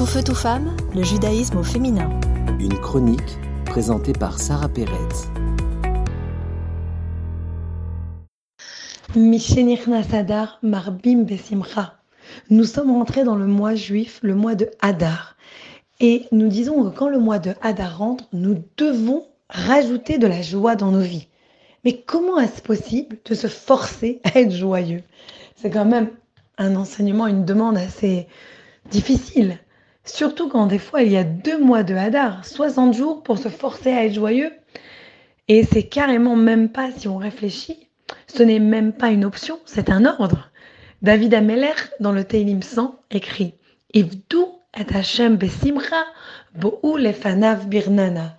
Tout feu, tout femme, le judaïsme au féminin. Une chronique présentée par Sarah Marbim Besimcha. Nous sommes rentrés dans le mois juif, le mois de Hadar. Et nous disons que quand le mois de Hadar rentre, nous devons rajouter de la joie dans nos vies. Mais comment est-ce possible de se forcer à être joyeux? C'est quand même un enseignement, une demande assez difficile. Surtout quand des fois il y a deux mois de Hadar, 60 jours pour se forcer à être joyeux. Et c'est carrément même pas, si on réfléchit, ce n'est même pas une option, c'est un ordre. David Ameller, dans le Teilim 100, écrit et Hashem besimcha bo'u lefanav birnana.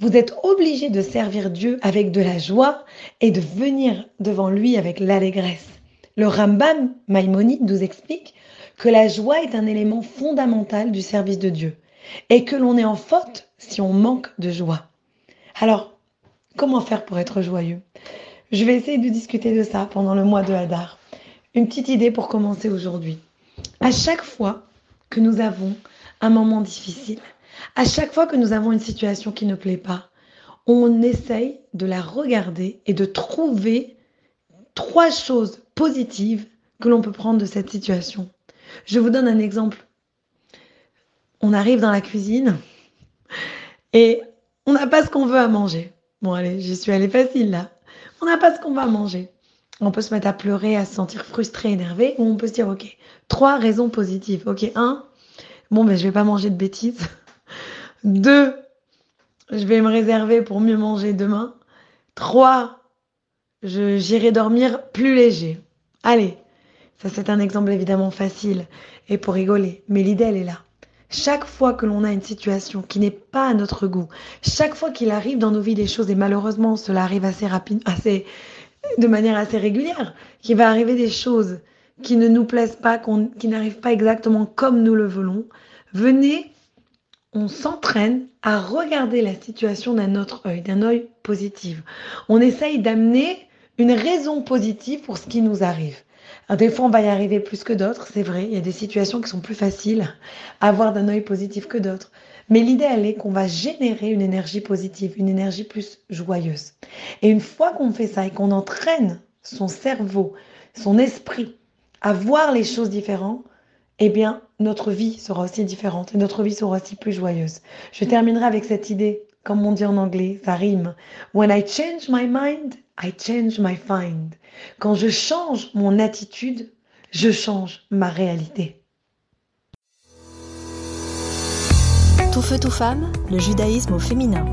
Vous êtes obligé de servir Dieu avec de la joie et de venir devant lui avec l'allégresse. Le Rambam Maïmonide nous explique que la joie est un élément fondamental du service de Dieu et que l'on est en faute si on manque de joie. Alors, comment faire pour être joyeux? Je vais essayer de discuter de ça pendant le mois de Hadar. Une petite idée pour commencer aujourd'hui. À chaque fois que nous avons un moment difficile, à chaque fois que nous avons une situation qui ne plaît pas, on essaye de la regarder et de trouver trois choses positives que l'on peut prendre de cette situation. Je vous donne un exemple. On arrive dans la cuisine et on n'a pas ce qu'on veut à manger. Bon, allez, j'y suis allée facile là. On n'a pas ce qu'on va manger. On peut se mettre à pleurer, à se sentir frustré, énervé, ou on peut se dire, ok, trois raisons positives. Ok, un, bon, ben, je vais pas manger de bêtises. Deux, je vais me réserver pour mieux manger demain. Trois, j'irai dormir plus léger. Allez, ça c'est un exemple évidemment facile et pour rigoler, mais l'idée elle est là. Chaque fois que l'on a une situation qui n'est pas à notre goût, chaque fois qu'il arrive dans nos vies des choses, et malheureusement cela arrive assez rapide, assez, de manière assez régulière, qu'il va arriver des choses qui ne nous plaisent pas, qui n'arrivent pas exactement comme nous le voulons, venez, on s'entraîne à regarder la situation d'un autre œil, d'un œil positif. On essaye d'amener une raison positive pour ce qui nous arrive. Des fois, on va y arriver plus que d'autres, c'est vrai. Il y a des situations qui sont plus faciles à voir d'un œil positif que d'autres. Mais l'idée, elle est qu'on va générer une énergie positive, une énergie plus joyeuse. Et une fois qu'on fait ça et qu'on entraîne son cerveau, son esprit à voir les choses différentes, eh bien, notre vie sera aussi différente et notre vie sera aussi plus joyeuse. Je terminerai avec cette idée, comme on dit en anglais, ça rime. When I change my mind, I change my find. Quand je change mon attitude, je change ma réalité. Tout feu, tout femme, le judaïsme au féminin.